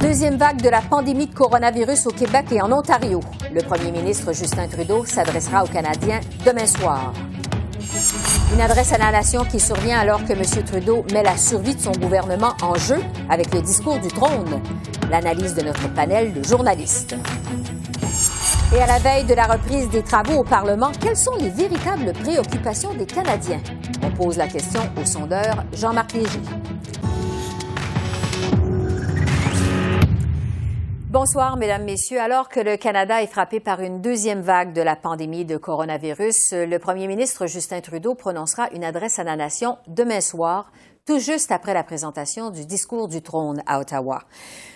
Deuxième vague de la pandémie de coronavirus au Québec et en Ontario. Le premier ministre Justin Trudeau s'adressera aux Canadiens demain soir. Une adresse à la nation qui survient alors que M. Trudeau met la survie de son gouvernement en jeu avec le discours du trône. L'analyse de notre panel de journalistes. Et à la veille de la reprise des travaux au Parlement, quelles sont les véritables préoccupations des Canadiens? On pose la question au sondeur Jean-Marc Léger. Bonsoir, Mesdames, Messieurs. Alors que le Canada est frappé par une deuxième vague de la pandémie de coronavirus, le Premier ministre Justin Trudeau prononcera une adresse à la nation demain soir tout juste après la présentation du discours du trône à Ottawa.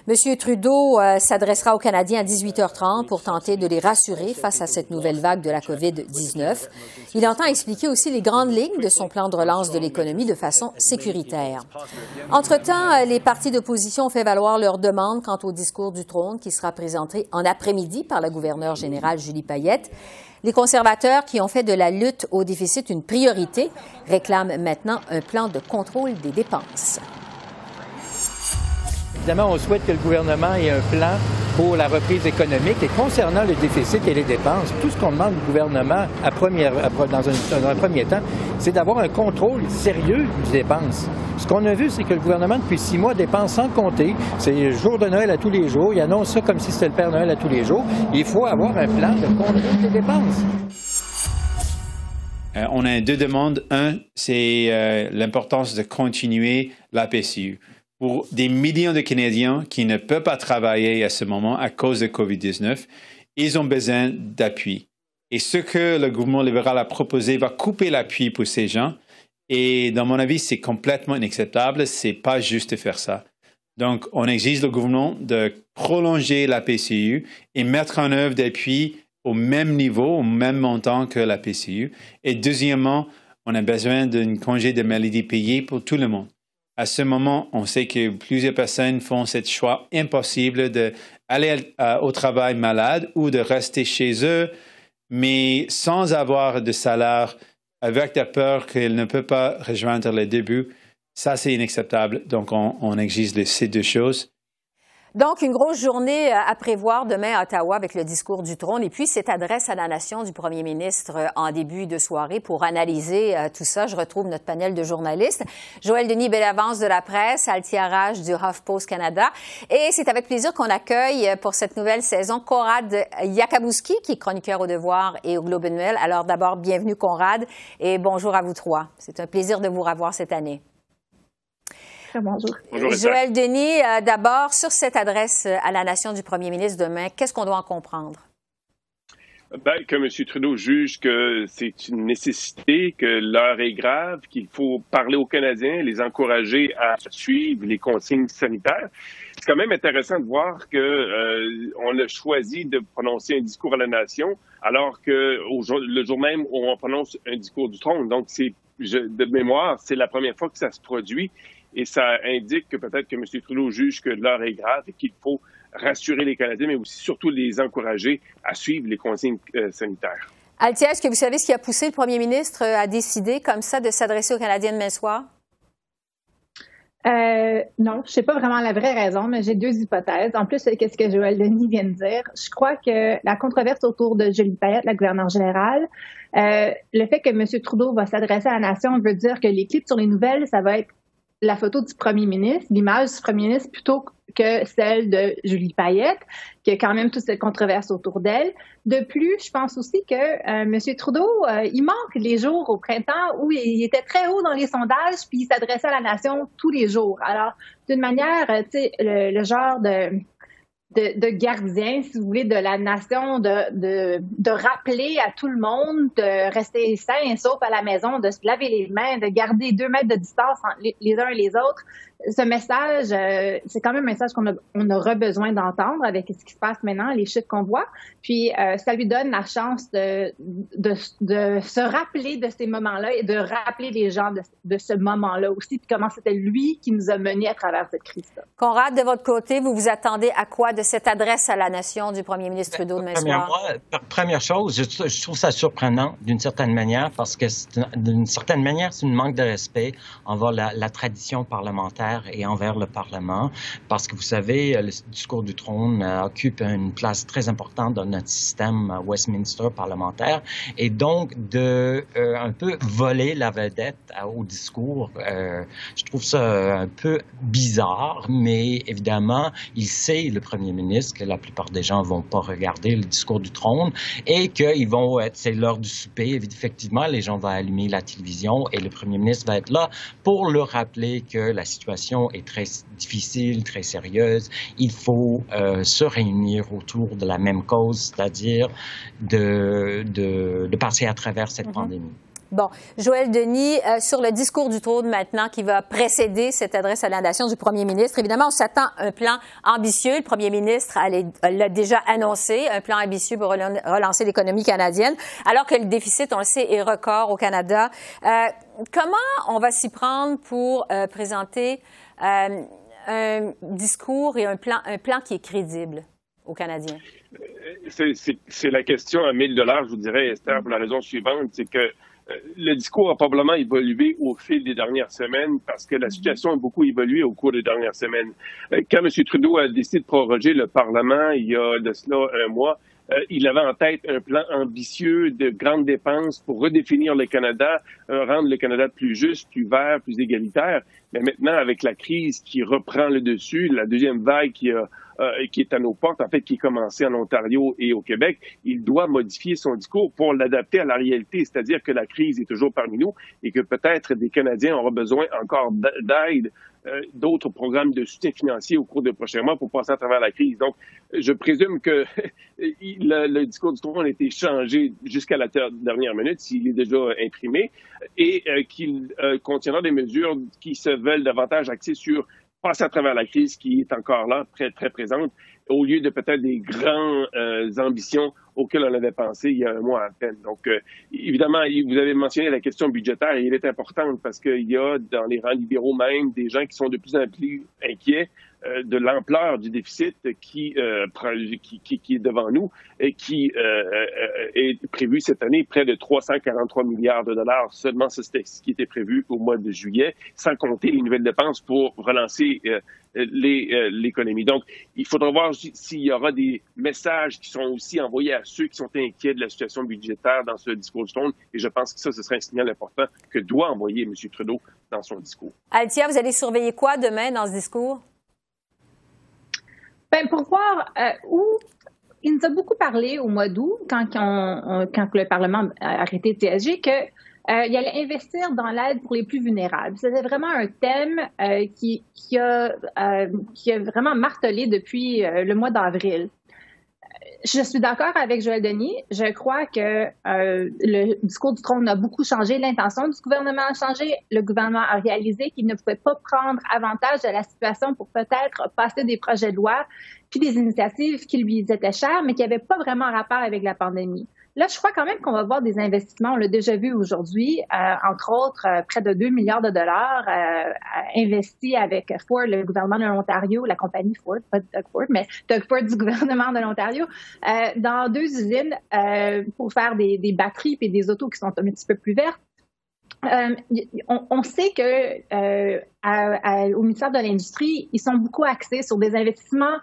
Monsieur Trudeau euh, s'adressera aux Canadiens à 18h30 pour tenter de les rassurer face à cette nouvelle vague de la COVID-19. Il entend expliquer aussi les grandes lignes de son plan de relance de l'économie de façon sécuritaire. Entre-temps, euh, les partis d'opposition ont fait valoir leur demande quant au discours du trône qui sera présenté en après-midi par la gouverneure générale Julie Payette. Les conservateurs, qui ont fait de la lutte au déficit une priorité, réclament maintenant un plan de contrôle des dépenses. Évidemment, on souhaite que le gouvernement ait un plan pour la reprise économique. Et concernant le déficit et les dépenses, tout ce qu'on demande au gouvernement dans, un, premier temps, c'est d'avoir un contrôle sérieux des dépenses. Ce qu'on a vu, c'est que le gouvernement, depuis six mois, dépense sans compter. C'est le jour de Noël à tous les jours. Il annonce ça comme si c'était le Père Noël à tous les jours. Il faut avoir un plan de contrôle des dépenses. Euh, on a deux demandes. Un, c'est euh, l'importance de continuer la PCU pour des millions de Canadiens qui ne peuvent pas travailler à ce moment à cause de COVID-19, ils ont besoin d'appui. Et ce que le gouvernement libéral a proposé va couper l'appui pour ces gens. Et dans mon avis, c'est complètement inacceptable. C'est pas juste de faire ça. Donc, on exige le gouvernement de prolonger la PCU et mettre en œuvre des appuis au même niveau, au même montant que la PCU. Et deuxièmement, on a besoin d'un congé de maladie payé pour tout le monde à ce moment, on sait que plusieurs personnes font ce choix impossible d'aller au travail malade ou de rester chez eux, mais sans avoir de salaire, avec la peur qu'ils ne peuvent pas rejoindre les débuts. Ça, c'est inacceptable. Donc, on, on exige ces deux choses. Donc, une grosse journée euh, à prévoir demain à Ottawa avec le discours du trône et puis cette adresse à la nation du premier ministre euh, en début de soirée pour analyser euh, tout ça. Je retrouve notre panel de journalistes. Joël Denis Bellavance de la presse, Altia Raj du HuffPost Canada. Et c'est avec plaisir qu'on accueille pour cette nouvelle saison Conrad Yakabouski, qui est chroniqueur au Devoir et au Globe Noël. Alors d'abord, bienvenue Conrad et bonjour à vous trois. C'est un plaisir de vous revoir cette année. Bonjour. Joël Denis, euh, d'abord, sur cette adresse euh, à la nation du premier ministre demain, qu'est-ce qu'on doit en comprendre? Ben, que M. Trudeau juge que c'est une nécessité, que l'heure est grave, qu'il faut parler aux Canadiens, les encourager à suivre les consignes sanitaires. C'est quand même intéressant de voir que euh, on a choisi de prononcer un discours à la nation, alors que le jour même où on prononce un discours du trône. Donc, c'est de mémoire, c'est la première fois que ça se produit et ça indique que peut-être que M. Trudeau juge que l'heure est grave et qu'il faut rassurer les Canadiens, mais aussi surtout les encourager à suivre les consignes euh, sanitaires. Altia, est-ce que vous savez ce qui a poussé le premier ministre à décider comme ça de s'adresser aux Canadiens demain soir? Euh, non, je ne sais pas vraiment la vraie raison, mais j'ai deux hypothèses. En plus, qu'est-ce que Joël Denis vient de dire? Je crois que la controverse autour de Julie Payette, la gouverneure générale, euh, le fait que M. Trudeau va s'adresser à la nation veut dire que les clips sur les nouvelles, ça va être la photo du premier ministre, l'image du premier ministre, plutôt que celle de Julie Payette, qui a quand même toute cette controverse autour d'elle. De plus, je pense aussi que euh, M. Trudeau, euh, il manque les jours au printemps où il était très haut dans les sondages, puis il s'adressait à la nation tous les jours. Alors, d'une manière, euh, tu sais, le, genre de de, gardien, si vous voulez, de la nation, de, de, de, rappeler à tout le monde de rester sain et sauf à la maison, de se laver les mains, de garder deux mètres de distance entre les uns et les autres ce message, euh, c'est quand même un message qu'on a, on aura besoin d'entendre avec ce qui se passe maintenant, les chiffres qu'on voit. Puis, euh, ça lui donne la chance de, de, de se rappeler de ces moments-là et de rappeler les gens de, de ce moment-là aussi, puis comment c'était lui qui nous a menés à travers cette crise-là. Conrad, de votre côté, vous vous attendez à quoi de cette adresse à la nation du premier ministre Trudeau demain soir? Première chose, je, je, trouve ça surprenant d'une certaine manière parce que d'une certaine manière, c'est une manque de respect envers la, la tradition parlementaire et envers le Parlement, parce que vous savez, le discours du trône euh, occupe une place très importante dans notre système euh, Westminster parlementaire, et donc de euh, un peu voler la vedette au discours, je trouve ça un peu bizarre, mais évidemment, il sait, le Premier ministre, que la plupart des gens vont pas regarder le discours du trône et qu'ils vont être, c'est l'heure du souper, effectivement, les gens vont allumer la télévision et le Premier ministre va être là pour leur rappeler que la situation est très difficile, très sérieuse. Il faut euh, se réunir autour de la même cause, c'est-à-dire de, de, passer à travers cette mhm. pandémie. Bon, Joël Denis, euh, sur le discours du trône maintenant qui va précéder cette adresse à la nation du premier ministre, évidemment, on s'attend à un plan ambitieux. Le premier ministre l'a déjà annoncé, un plan ambitieux pour relancer l'économie canadienne, alors que le déficit, on le sait, est record au Canada. Euh, comment on va s'y prendre pour euh, présenter un discours et un plan, un plan qui est crédible aux Canadiens? C'est la question à 1000 dollars, je vous dirais, Esther, pour la raison suivante, c'est que le discours a probablement évolué au fil des dernières semaines parce que la mhm. situation a beaucoup évolué au cours des dernières semaines. Euh, quand M. Trudeau a décidé de proroger le Parlement il y a de cela un mois, euh, il avait en tête un plan ambitieux de grandes dépenses pour redéfinir le Canada, rendre le Canada plus juste, plus vert, plus égalitaire. Mais maintenant, avec la crise qui reprend le dessus, la deuxième vague euh, qui est à nos portes, en fait, qui est commencé en Ontario et au Québec, il doit modifier son discours pour l'adapter à la réalité, c'est-à-dire que la crise est toujours parmi nous et que peut-être des Canadiens auront besoin encore d'aide euh, d'autres programmes de soutien financier au cours des prochains mois pour passer à travers la crise. Donc, je présume que le, discours du trône a été changé jusqu'à la dernière minute, s'il est déjà imprimé, et euh, qu'il contiendra des mesures qui se veulent davantage axées sur passer à travers la crise qui est encore là, très, très présente, au lieu de peut-être des grandes euh, ambitions auxquelles on avait pensé il y a un mois à peine. Donc, euh, évidemment, vous avez mentionné la question budgétaire et elle est importante parce qu'il y a dans les rangs libéraux même des gens qui sont de plus en plus inquiets de l'ampleur du déficit qui, euh, qui, est devant nous et qui euh, est prévu cette année près de 343 milliards de dollars. Seulement, c'était ce qui était prévu au mois de juillet, sans compter les nouvelles dépenses pour relancer l'économie. Donc, il faudra voir s'il y aura des messages qui sont aussi envoyés à ceux qui sont inquiets de la situation budgétaire dans ce discours du trône. Et je pense que ça, ce serait un signal important que doit envoyer M. Trudeau dans son discours. Altia, vous allez surveiller quoi demain dans ce discours? Ben, pour voir euh, où il nous a beaucoup parlé au mois d'août, quand, quand le Parlement a arrêté le TSG, qu'il euh, allait investir dans l'aide pour les plus vulnérables. C'était vraiment un thème euh, qui, qui, a, qui a vraiment martelé depuis le mois d'avril. Je suis d'accord avec Joël Denis. Je crois que euh, le discours du trône a beaucoup changé. L'intention du gouvernement a changé. Le gouvernement a réalisé qu'il ne pouvait pas prendre avantage de la situation pour peut-être passer des projets de loi puis des initiatives qui lui étaient chères, mais qui n'avaient pas vraiment rapport avec la pandémie. Là, je crois quand même qu'on va voir des investissements. On l'a déjà vu aujourd'hui, euh, entre autres, euh, près de 2 milliards de dollars euh, investis avec Ford, le gouvernement de l'Ontario, la compagnie Ford, pas Doug Ford, mais Doug Ford du gouvernement de l'Ontario, dans deux usines pour faire des, batteries et des autos qui sont un petit peu plus vertes. on, sait que ministère de l'Industrie, ils sont beaucoup axés sur des investissements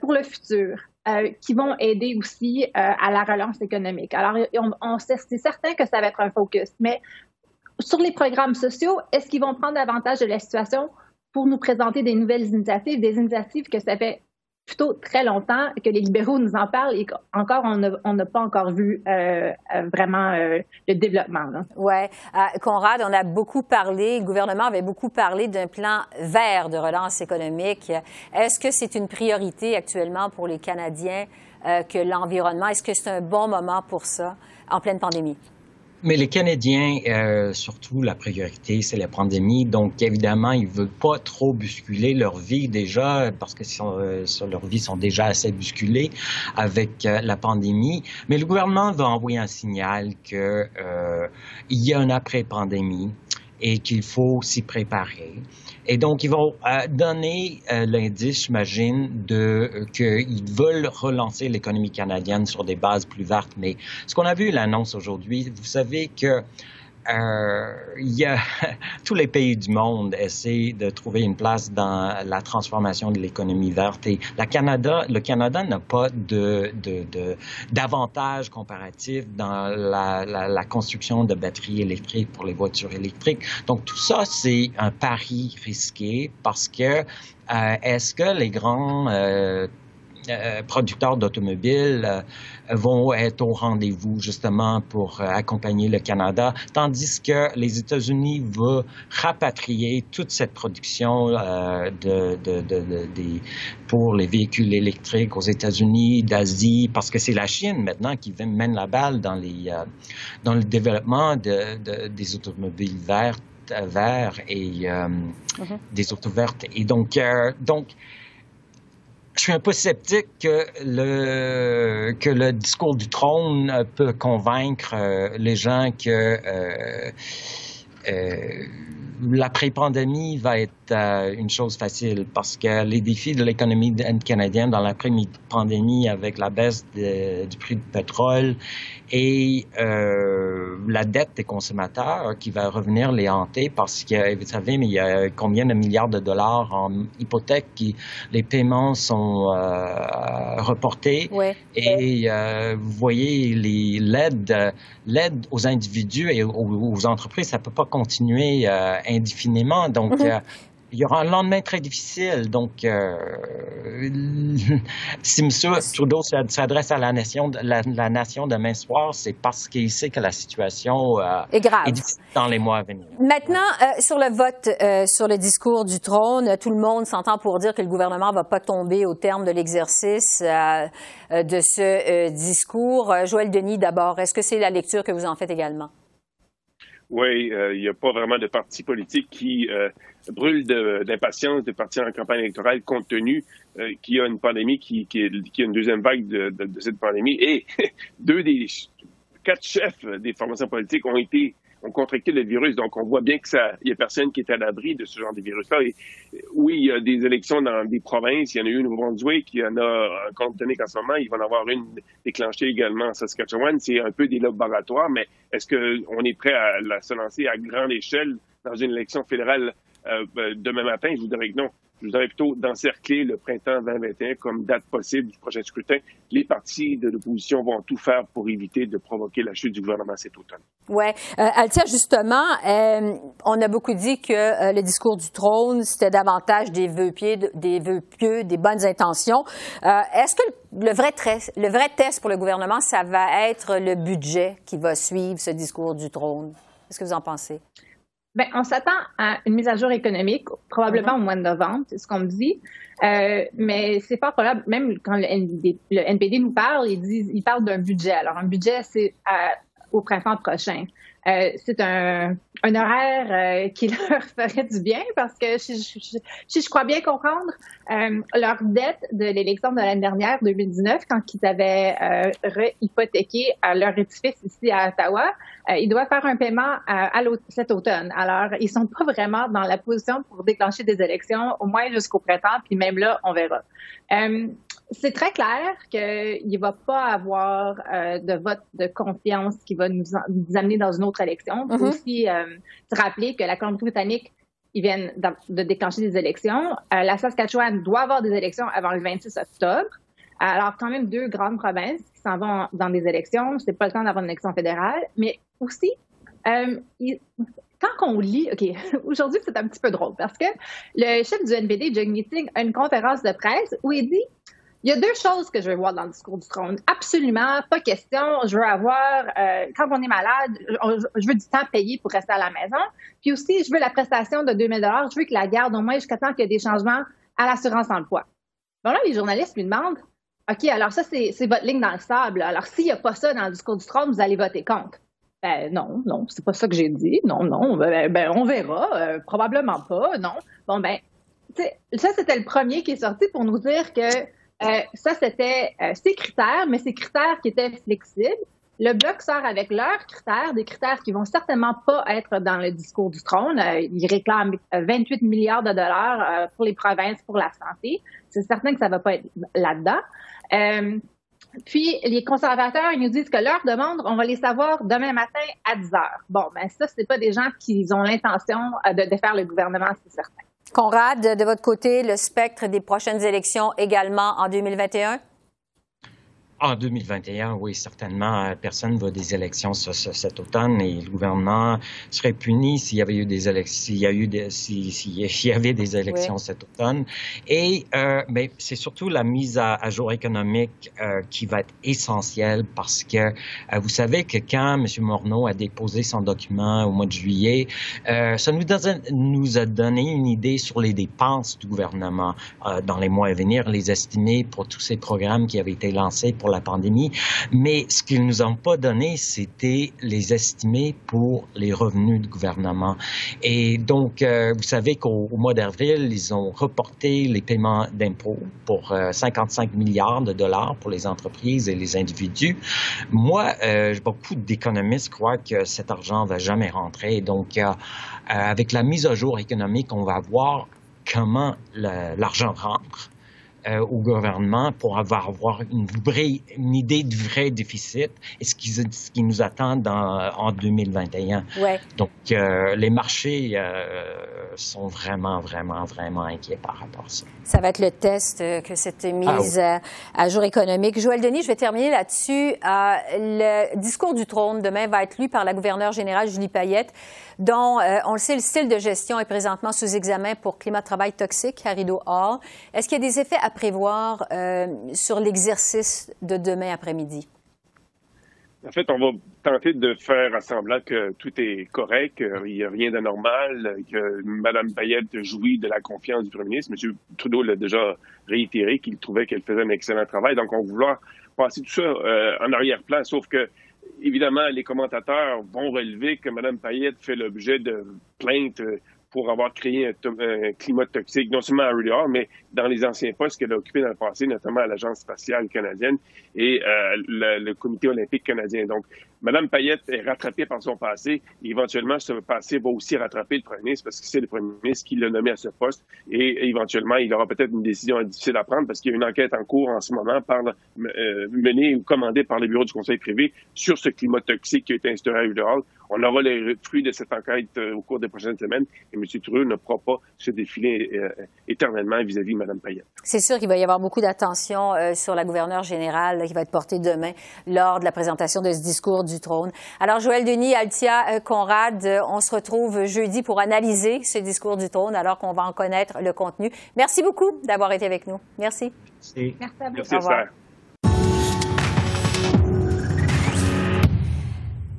pour le futur. Euh, qui vont aider aussi euh, à la relance économique. Alors, on, on c'est certain que ça va être un focus, mais sur les programmes sociaux, est-ce qu'ils vont prendre avantage de la situation pour nous présenter des nouvelles initiatives, des initiatives que ça fait plutôt très longtemps que les libéraux nous en parlent et encore on n'a pas encore vu euh, euh, vraiment euh, le développement. Oui. Conrad, on a beaucoup parlé, le gouvernement avait beaucoup parlé d'un plan vert de relance économique. Est-ce que c'est une priorité actuellement pour les Canadiens que l'environnement? Est-ce que c'est un bon moment pour ça en pleine pandémie? Mais les Canadiens, euh, surtout la priorité, c'est la pandémie. Donc, évidemment, ils veulent pas trop bousculer leur vie déjà, parce que euh, sur leur vie sont déjà assez bousculés avec euh, la pandémie. Mais le gouvernement va envoyer un signal que il y a un après-pandémie et qu'il faut s'y préparer. Et donc, ils vont euh, donner euh, l'indice, j'imagine, de euh, qu'ils veulent relancer l'économie canadienne sur des bases plus vertes. Mais ce qu'on a vu, l'annonce aujourd'hui, vous savez que il y a, tous les pays du monde essaient de trouver une place dans la transformation de l'économie verte et la Canada, le Canada n'a pas de d'avantage comparatif dans la, la, la, construction de batteries électriques pour les voitures électriques. Donc tout ça, c'est un pari risqué parce que euh, est-ce que les grands euh, euh, producteurs d'automobiles euh, vont être au rendez-vous justement pour euh, accompagner le Canada, tandis que les États-Unis vont rapatrier toute cette production de, de, de, pour les véhicules électriques aux États-Unis, d'Asie, parce que c'est la Chine maintenant qui mène la balle dans, les, dans le développement des automobiles vertes verts et mm-hmm. des autos vertes. Et donc, donc je suis un peu sceptique que le, que le discours du trône peut convaincre euh, les gens que euh, euh, l'après-pandémie va être une chose facile parce que les défis de l'économie canadienne dans l'après-pandémie avec la baisse du prix du pétrole et euh, la dette des consommateurs qui va revenir les hanter parce que, vous savez, mais il y a combien de milliards de dollars en hypothèques qui les paiements sont euh, reportés. Et vous voyez l'aide l'aide aux individus et aux, entreprises ça peut pas continuer indéfiniment. Donc mm-hmm il y aura un lendemain très difficile. Donc, euh, si M. Trudeau s'adresse à la nation, la, nation demain soir, c'est parce qu'il sait que la situation euh, est grave difficile dans les mois à venir. Maintenant, euh, sur le vote, sur le discours du trône, tout le monde s'entend pour dire que le gouvernement ne va pas tomber au terme de l'exercice de ce discours. Joël Denis, d'abord, est-ce que c'est la lecture que vous en faites également? Oui, il n'y a pas vraiment de parti politique qui brûle d'impatience de, partir en campagne électorale compte tenu euh, qu'il y a une pandémie, qui, qui, qui, a une deuxième vague de, de, cette pandémie. Et deux des quatre chefs des formations politiques ont été ont contracté le virus. Donc, on voit bien que ça, il y a personne qui est à l'abri de ce genre de virus-là. Et oui, il y a des élections dans des provinces. Il y en a eu une au Brunswick, il y en a, compte tenu qu'en ce moment, il va en avoir une déclenchée également en Saskatchewan. C'est un peu des laboratoires, mais est-ce qu'on est prêt à la, se lancer à grande échelle dans une élection fédérale euh, ben, demain matin, je vous dirais que non. Je voudrais plutôt d'encercler le printemps 2021 comme date possible du prochain scrutin. Les partis de l'opposition vont tout faire pour éviter de provoquer la chute du gouvernement cet automne. Oui. Euh, Altia, justement, euh, on a beaucoup dit que euh, le discours du trône, c'était davantage des vœux, pieux, des vœux des bonnes intentions. Est-ce que le vrai, le vrai test pour le gouvernement, ça va être le budget qui va suivre ce discours du trône? Qu'est-ce que vous en pensez? Bien, on s'attend à une mise à jour économique, probablement au mois de novembre, c'est ce qu'on me dit. Euh, mais c'est pas probable, même quand le NPD, le NPD nous parle, ils disent, ils parlent d'un budget. Alors, un budget, c'est au printemps prochain. Euh, c'est un, un, horaire euh, qui leur ferait du bien parce que si je, je, crois bien comprendre, euh, leur dette de l'élection de l'année dernière, 2019, quand ils avaient réhypothéqué leur édifice ici à Ottawa, ils doivent faire un paiement à, cet automne. Alors, ils sont pas vraiment dans la position pour déclencher des élections, au moins jusqu'au printemps, puis même là, on verra c'est très clair qu'il ne va pas avoir euh, de vote de confiance qui va nous, amener dans une autre élection. Il faut mm-hmm. aussi euh, se rappeler que la Colombie-Britannique, ils viennent de déclencher des élections. Euh, la Saskatchewan doit avoir des élections avant le 26 octobre. Alors, quand même deux grandes provinces qui s'en vont dans des élections. C'est pas le temps d'avoir une élection fédérale. Mais aussi, quand on lit, OK, aujourd'hui, c'est un petit peu drôle parce que le chef du NPD, Jung Meeting, a une conférence de presse où il dit il y a deux choses que je veux voir dans le discours du trône. Absolument, pas question. Je veux avoir, euh, quand on est malade, je veux du temps payé pour rester à la maison. Puis aussi, je veux la prestation de 2000 Je veux que la garde au moins jusqu'à temps qu'il y ait des changements à l'assurance emploi. Bon, là, les journalistes lui demandent OK, alors ça, c'est votre ligne dans le sable. Alors, s'il n'y a pas ça dans le discours du trône, vous allez voter contre. Ben non, non, c'est pas ça que j'ai dit. Non, non, ben, ben on verra. Euh, probablement pas, non. Bon, ben, ça, c'était le premier qui est sorti pour nous dire que euh, ça, c'était euh, ses critères, mais ces critères qui étaient flexibles. Le Bloc sort avec leurs critères, des critères qui vont certainement pas être dans le discours du trône. ils réclament 28 milliards de dollars pour les provinces pour la santé. C'est certain que ça va pas être là-dedans. Puis, les conservateurs, ils nous disent que leurs demandes, on va les savoir demain matin à 10 heures. Bon, ben ça, c'est pas des gens qui ont l'intention euh, de défaire le gouvernement, c'est certain. Conrad, de votre côté, le spectre des prochaines élections également en 2021? En 2021, oui, certainement, euh, personne ne va des élections cet automne et le gouvernement serait puni s'il y avait eu des élections, s'il y a eu des, s'il y avait des élections cet automne. Et euh, mais c'est surtout la mise à, jour économique euh, qui va être essentielle parce que euh, vous savez que quand M. Morneau a déposé son document au mois de juillet, ça nous, nous a donné une idée sur les dépenses du gouvernement dans les mois à venir, les estimer pour tous ces programmes qui avaient été lancés pour la pandémie. Mais ce qu'ils nous ont pas donné, c'était les estimés pour les revenus du gouvernement. Et donc, euh, vous savez qu'au mois d'avril, ils ont reporté les paiements d'impôts pour 55 euh, milliards de dollars pour les entreprises et les individus. Moi, euh, beaucoup d'économistes croient que cet argent va jamais rentrer. Donc, avec la mise à jour économique, on va voir comment l'argent rentre. Euh, au gouvernement pour avoir, avoir une, vraie, une idée du vrai déficit et ce qui, ce qui nous attend dans, en 2021. Ouais. Donc, euh, les marchés euh, sont vraiment, vraiment, vraiment inquiets par rapport à ça. Ça va être le test que cette mise ah à jour économique. Joël Denis, je vais terminer là-dessus. le discours du trône demain va être lu par la gouverneure générale Julie Payette, dont, on le sait, le style de gestion est présentement sous examen pour climat de travail toxique à Rideau. Est-ce qu'il y a des effets à prévoir euh, sur l'exercice de demain après-midi? En fait, on va tenter de faire semblant que tout est correct, qu'il n'y a rien d'anormal, que Mme Payette jouit de la confiance du premier ministre. M. Trudeau l'a déjà réitéré qu'il trouvait qu'elle faisait un excellent travail. Donc, on va vouloir passer tout ça euh, en arrière-plan, sauf que évidemment, les commentateurs vont relever que Mme Payette fait l'objet de plaintes pour avoir créé un, climat toxique, non seulement à Hall, mais dans les anciens postes qu'elle a occupés dans le passé, notamment à l'Agence spatiale canadienne et euh, le, Comité olympique canadien. Donc, Mme Payette est rattrapée par son passé. éventuellement, ce passé va aussi rattraper le premier ministre parce que c'est le premier ministre qui l'a nommé à ce poste. Et éventuellement, il aura peut-être une décision difficile à prendre parce qu'il y a une enquête en cours en ce moment par, euh, menée ou commandée par le bureau du conseil privé sur ce climat toxique qui a été instauré à Hall. On aura les fruits de cette enquête euh, au cours des prochaines semaines et M. Trudeau ne pourra pas se défiler euh, éternellement vis-à-vis de Mme Payette. C'est sûr qu'il va y avoir beaucoup d'attention sur la gouverneure générale qui va être portée demain lors de la présentation de ce discours du trône. Alors, Joël Denis, Altia, euh, Conrad, euh, on se retrouve jeudi pour analyser ce discours du trône alors qu'on va en connaître le contenu. Merci beaucoup d'avoir été avec nous. Merci. Merci. Merci à vous. Merci, Au revoir.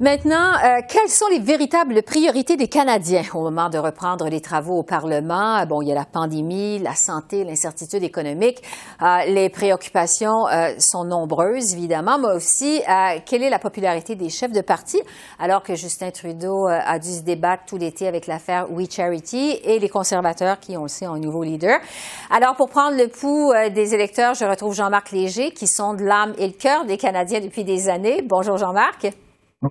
Maintenant, euh, quelles sont les véritables priorités des Canadiens au moment de reprendre les travaux au Parlement? Bon, il y a la pandémie, la santé, l'incertitude économique. Euh, les préoccupations euh, sont nombreuses, évidemment, mais aussi quelle est la popularité des chefs de parti, alors que Justin Trudeau a dû se débattre tout l'été avec l'affaire We Charity et les conservateurs qui, on le ont un nouveau leader. Alors, pour prendre le pouls des électeurs, je retrouve Jean-Marc Léger, qui sont de l'âme et le cœur des Canadiens depuis des années. Bonjour, Jean-Marc.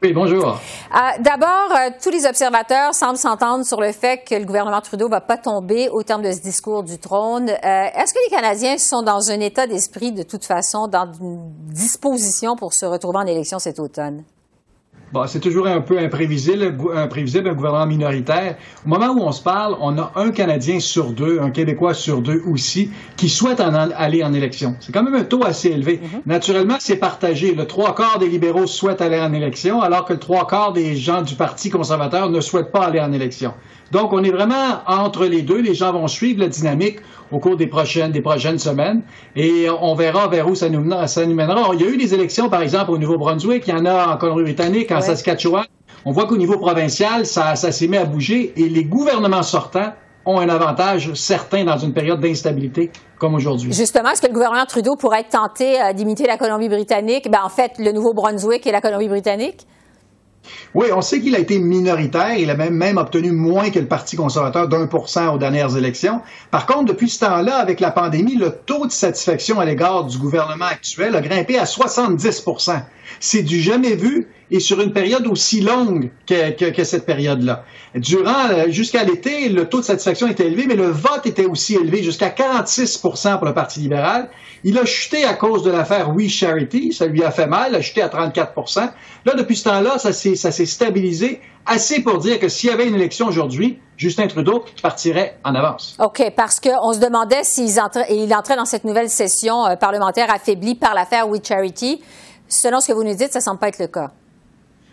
Oui, bonjour. Euh, d'abord, euh, tous les observateurs semblent s'entendre sur le fait que le gouvernement Trudeau va pas tomber au terme de ce discours du trône. Euh, est-ce que les Canadiens sont dans un état d'esprit, de toute façon, dans une disposition pour se retrouver en élection cet automne? Bon, c'est toujours un peu imprévisible, imprévisible, un gouvernement minoritaire. Au moment où on se parle, on a un Canadien sur deux, un Québécois sur deux aussi, qui souhaite en aller en élection. C'est quand même un taux assez élevé. Mm-hmm. Naturellement, c'est partagé. Le trois quarts des libéraux souhaitent aller en élection, alors que le trois quarts des gens du Parti conservateur ne souhaitent pas aller en élection. Donc, on est vraiment entre les deux. Les gens vont suivre la dynamique au cours des prochaines, des prochaines semaines et on verra vers où ça nous, ça nous mènera. il y a eu des élections, par exemple, au Nouveau-Brunswick, il y en a en Colombie-Britannique, en Saskatchewan. On voit qu'au niveau provincial, ça, ça s'est mis à bouger et les gouvernements sortants ont un avantage certain dans une période d'instabilité comme aujourd'hui. Justement, est-ce que le gouvernement Trudeau pourrait être tenté euh, d'imiter la Colombie-Britannique? Ben, en fait, le Nouveau-Brunswick et la Colombie-Britannique? Oui, on sait qu'il a été minoritaire. Il a même, même obtenu moins que le Parti conservateur d'un pour cent aux dernières élections. Par contre, depuis ce temps-là, avec la pandémie, le taux de satisfaction à l'égard du gouvernement actuel a grimpé à 70 C'est du jamais vu et sur une période aussi longue que, cette période-là. Durant, euh, jusqu'à l'été, le taux de satisfaction était élevé, mais le vote était aussi élevé, jusqu'à 46% pour le Parti libéral. Il a chuté à cause de l'affaire We Charity, ça lui a fait mal, il a chuté à 34 Là, depuis ce temps-là, ça s'est, ça s'est stabilisé assez pour dire que s'il y avait une élection aujourd'hui, Justin Trudeau partirait en avance. OK, parce qu'on se demandait s'il entrait, il entrait dans cette nouvelle session euh, parlementaire affaiblie par l'affaire We Charity. Selon ce que vous nous dites, ça ne semble pas être le cas.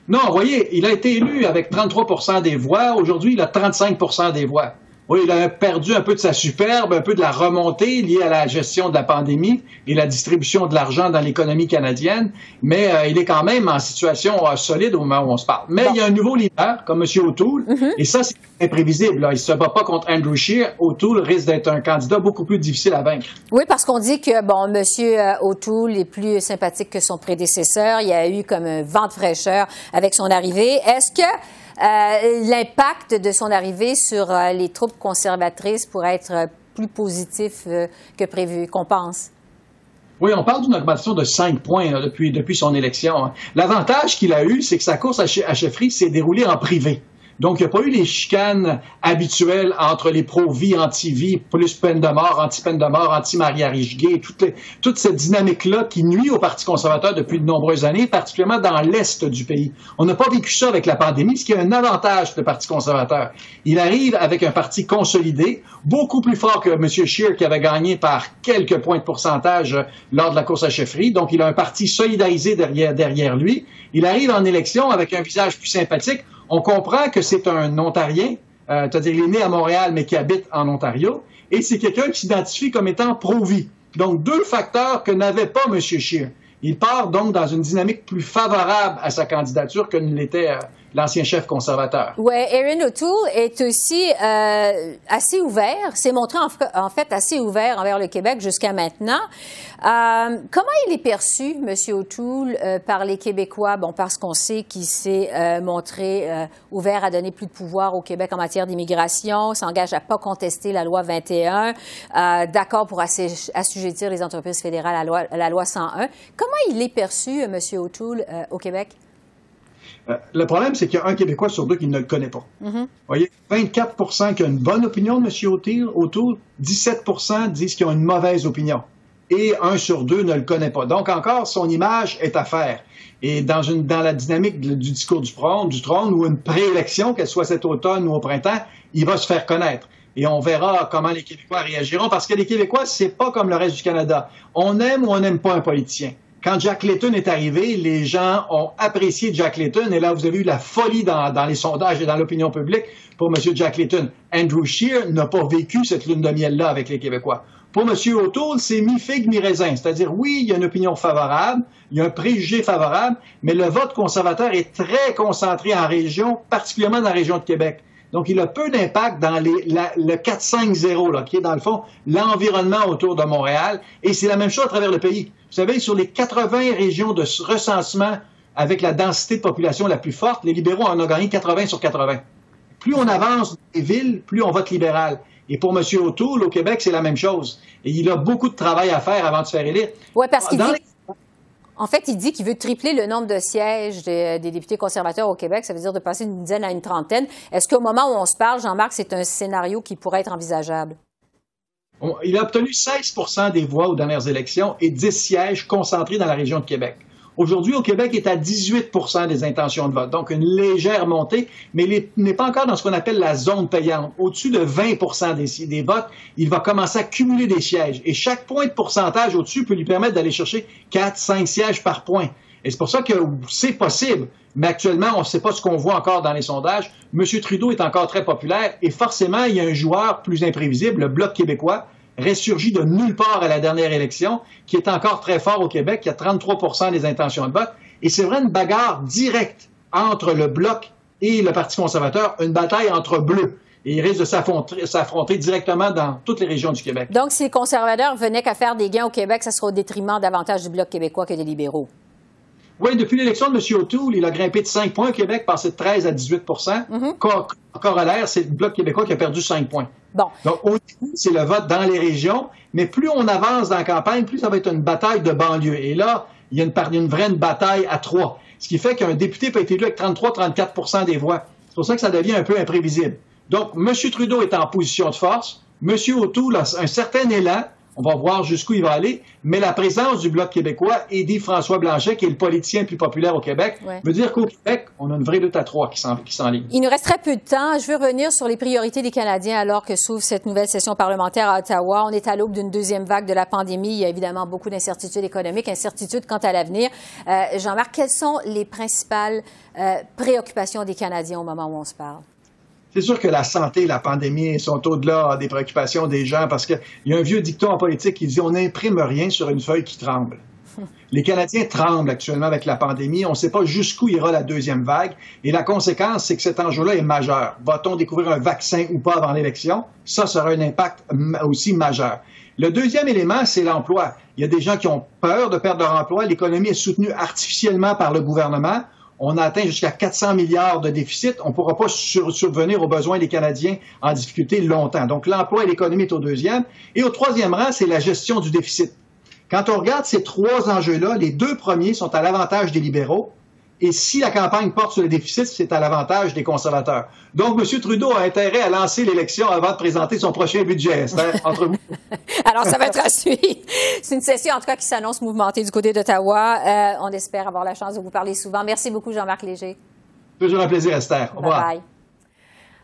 Non, voyez, il a été élu avec 33 des voix. Aujourd'hui, il a 35% des voix. Oui, il a perdu un peu de sa superbe, un peu de la remontée liée à la gestion de la pandémie et la distribution de l'argent dans l'économie canadienne, mais euh, il est quand même en situation euh, solide au moment où on se parle. Mais il y a un nouveau leader, comme M. O'Toole, mm-hmm. et ça, c'est imprévisible. Il ne se bat pas contre Andrew Scheer. O'Toole risque d'être un candidat beaucoup plus difficile à vaincre. Oui, parce qu'on dit que, bon, M. O'Toole est plus sympathique que son prédécesseur. Il y a eu comme un vent de fraîcheur avec son arrivée. Est-ce que l'impact de son arrivée sur euh, les troupes conservatrices pourrait être euh, plus positif que prévu, qu'on pense? Oui, on parle d'une augmentation de 5 points depuis, depuis son élection. L'avantage qu'il a eu, c'est que sa course à, à chefferie s'est déroulée en privé. Donc, il n'y a pas eu les chicanes habituelles entre les pro-vie, anti-vie, plus peine de mort, anti-peine de mort, anti-mariage gay, toute, toute cette dynamique-là qui nuit au Parti conservateur depuis de nombreuses années, particulièrement dans l'Est du pays. On n'a pas vécu ça avec la pandémie, ce qui est un avantage pour le Parti conservateur. Il arrive avec un parti consolidé, beaucoup plus fort que M. Scheer, qui avait gagné par quelques points de pourcentage lors de la course à chefferie. Donc, il a un parti solidarisé derrière, derrière lui. Il arrive en élection avec un visage plus sympathique. On comprend que c'est un Ontarien, euh, c'est-à-dire il est né à Montréal, mais qui habite en Ontario, et c'est quelqu'un qui s'identifie comme étant pro-vie. Donc, deux facteurs que n'avait pas M. Scheer. Il part donc dans une dynamique plus favorable à sa candidature que ne l'était euh, l'ancien chef conservateur. Oui, Erin O'Toole est aussi euh, assez ouvert, s'est montré en, fait assez ouvert envers le Québec jusqu'à maintenant. Euh, comment il est perçu, M. O'Toole, euh, par les Québécois? Bon, parce qu'on sait qu'il s'est montré ouvert à donner plus de pouvoir au Québec en matière d'immigration, s'engage à pas contester la loi 21, d'accord pour assujettir les entreprises fédérales à la loi, à la loi 101. Comment il est perçu, M. O'Toole, au Québec? Euh, le problème, c'est qu'il y a un Québécois sur deux qui ne le connaît pas. Vous voyez, 24% qui ont une bonne opinion de M. O'Toole, 17% disent qu'ils ont une mauvaise opinion. Et un sur deux ne le connaît pas. Donc, encore, son image est à faire. Et dans, une, dans la dynamique du discours du trône, du trône ou une préélection, qu'elle soit cet automne ou au printemps, il va se faire connaître. Et on verra comment les Québécois réagiront, parce que les Québécois, c'est pas comme le reste du Canada. On aime ou on n'aime pas un politicien quand Jack Layton est arrivé, les gens ont apprécié Jack Layton. Et là, vous avez eu la folie dans, les sondages et dans l'opinion publique pour M. Jack Layton. Andrew Scheer n'a pas vécu cette lune de miel-là avec les Québécois. Pour M. O'Toole, c'est mi-figue, mi-raisin. C'est-à-dire, oui, il y a une opinion favorable, il y a un préjugé favorable, mais le vote conservateur est très concentré en région, particulièrement dans la région de Québec. Donc, il a peu d'impact dans les, le 4-5-0, qui est dans le fond l'environnement autour de Montréal. Et c'est la même chose à travers le pays. Vous savez, sur les 80 régions de recensement avec la densité de population la plus forte, les libéraux en ont gagné 80 sur 80. Plus on avance dans les villes, plus on vote libéral. Et pour M. O'Toole, au Québec, c'est la même chose. Et il a beaucoup de travail à faire avant de se faire élire. Oui, parce qu'il dit... En fait, il dit qu'il veut tripler le nombre de sièges des, députés conservateurs au Québec. Ça veut dire de passer d'une dizaine à une trentaine. Est-ce qu'au moment où on se parle, Jean-Marc, c'est un scénario qui pourrait être envisageable? Il a obtenu 16% des voix aux dernières élections et 10 sièges concentrés dans la région de Québec. Aujourd'hui, au Québec, il est à 18% des intentions de vote. Donc, une légère montée, mais il n'est pas encore dans ce qu'on appelle la zone payante. Au-dessus de 20 des, des votes, il va commencer à cumuler des sièges. Et chaque point de pourcentage au-dessus peut lui permettre d'aller chercher 4, 5 sièges par point. Et c'est pour ça que c'est possible. Mais actuellement, on ne sait pas ce qu'on voit encore dans les sondages. M. Trudeau est encore très populaire et forcément, il y a un joueur plus imprévisible, le Bloc québécois, ressurgi de nulle part à la dernière élection, qui est encore très fort au Québec, qui a 33% des intentions de vote. Et c'est vrai une bagarre directe entre le Bloc et le Parti conservateur, une bataille entre bleus. Et il risque de s'affronter directement dans toutes les régions du Québec. Donc, si les conservateurs venaient qu'à faire des gains au Québec, ça sera au détriment davantage du Bloc québécois que des libéraux. Oui, depuis l'élection de M. O'Toole, il a grimpé de 5 points au Québec, passé de 13 à 18 mm Corollaire, c'est le Bloc québécois qui a perdu 5 points. Bon. Donc, au début, c'est le vote dans les régions, mais plus on avance dans la campagne, plus ça va être une bataille de banlieue. Et là, il y a une, une vraie bataille à trois. Ce qui fait qu'un député peut être élu avec 33-34% des voix. C'est pour ça que ça devient un peu imprévisible. Donc, M. Trudeau est en position de force. M. O'Toole a un certain élan. On va voir jusqu'où il va aller. Mais la présence du Bloc québécois et dit François Blanchet, qui est le politicien le plus populaire au Québec, veut dire qu'au Québec, on a une vraie lutte à trois qui s'enligne. Il nous reste très peu de temps. Je veux revenir sur les priorités des Canadiens alors que s'ouvre cette nouvelle session parlementaire à Ottawa. On est à l'aube d'une deuxième vague de la pandémie. Il y a évidemment beaucoup d'incertitudes économiques, incertitudes quant à l'avenir. Euh, Jean-Marc, quelles sont les principales euh, préoccupations des Canadiens au moment où on se parle? C'est sûr que la santé et la pandémie sont au-delà des préoccupations des gens parce qu'il y a un vieux dicton en politique qui dit on n'imprime rien sur une feuille qui tremble. Les Canadiens tremblent actuellement avec la pandémie. On ne sait pas jusqu'où ira la deuxième vague. Et la conséquence, c'est que cet enjeu-là est majeur. Va-t-on découvrir un vaccin ou pas avant l'élection? Ça sera un impact aussi majeur. Le deuxième élément, c'est l'emploi. Il y a des gens qui ont peur de perdre leur emploi. L'économie est soutenue artificiellement par le gouvernement on atteint jusqu'à 400 milliards de déficit. On ne pourra pas survenir aux besoins des Canadiens en difficulté longtemps. Donc, l'emploi et l'économie est au deuxième. Et au troisième rang, c'est la gestion du déficit. Quand on regarde ces trois enjeux-là, les deux premiers sont à l'avantage des libéraux. Et si la campagne porte sur le déficit, c'est à l'avantage des conservateurs. Donc, M. Trudeau a intérêt à lancer l'élection avant de présenter son prochain budget, entre vous. Alors, ça va être à suivre. C'est une session, en tout cas, qui s'annonce mouvementée du côté d'Ottawa. Euh, on espère avoir la chance de vous parler souvent. Merci beaucoup, Jean-Marc Léger. Toujours un plaisir, Esther. Au revoir. bye.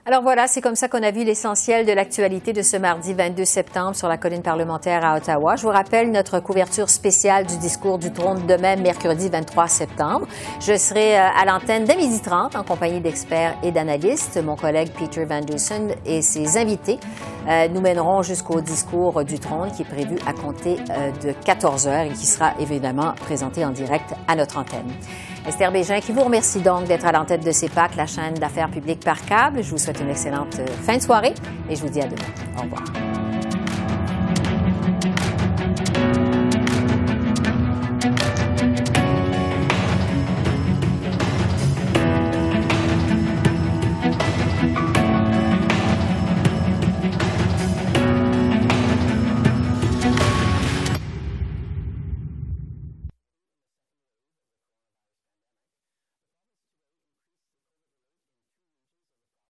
Alors voilà, c'est comme ça qu'on a vu l'essentiel de l'actualité de ce mardi 22 septembre sur la colline parlementaire à Ottawa. Je vous rappelle notre couverture spéciale du discours du trône demain, mercredi 23 septembre. Je serai euh, à l'antenne dès midi 30 en compagnie d'experts et d'analystes. Mon collègue Peter Van Dusen et ses invités euh, nous mèneront jusqu'au discours du trône qui est prévu à compter euh, de 14 heures et qui sera évidemment présenté en direct à notre antenne. Esther Bégin qui vous remercie donc d'être à l'entête de CEPAC, la chaîne d'affaires publiques par câble. Je vous souhaite une excellente euh, fin de soirée et je vous dis à demain. Au revoir.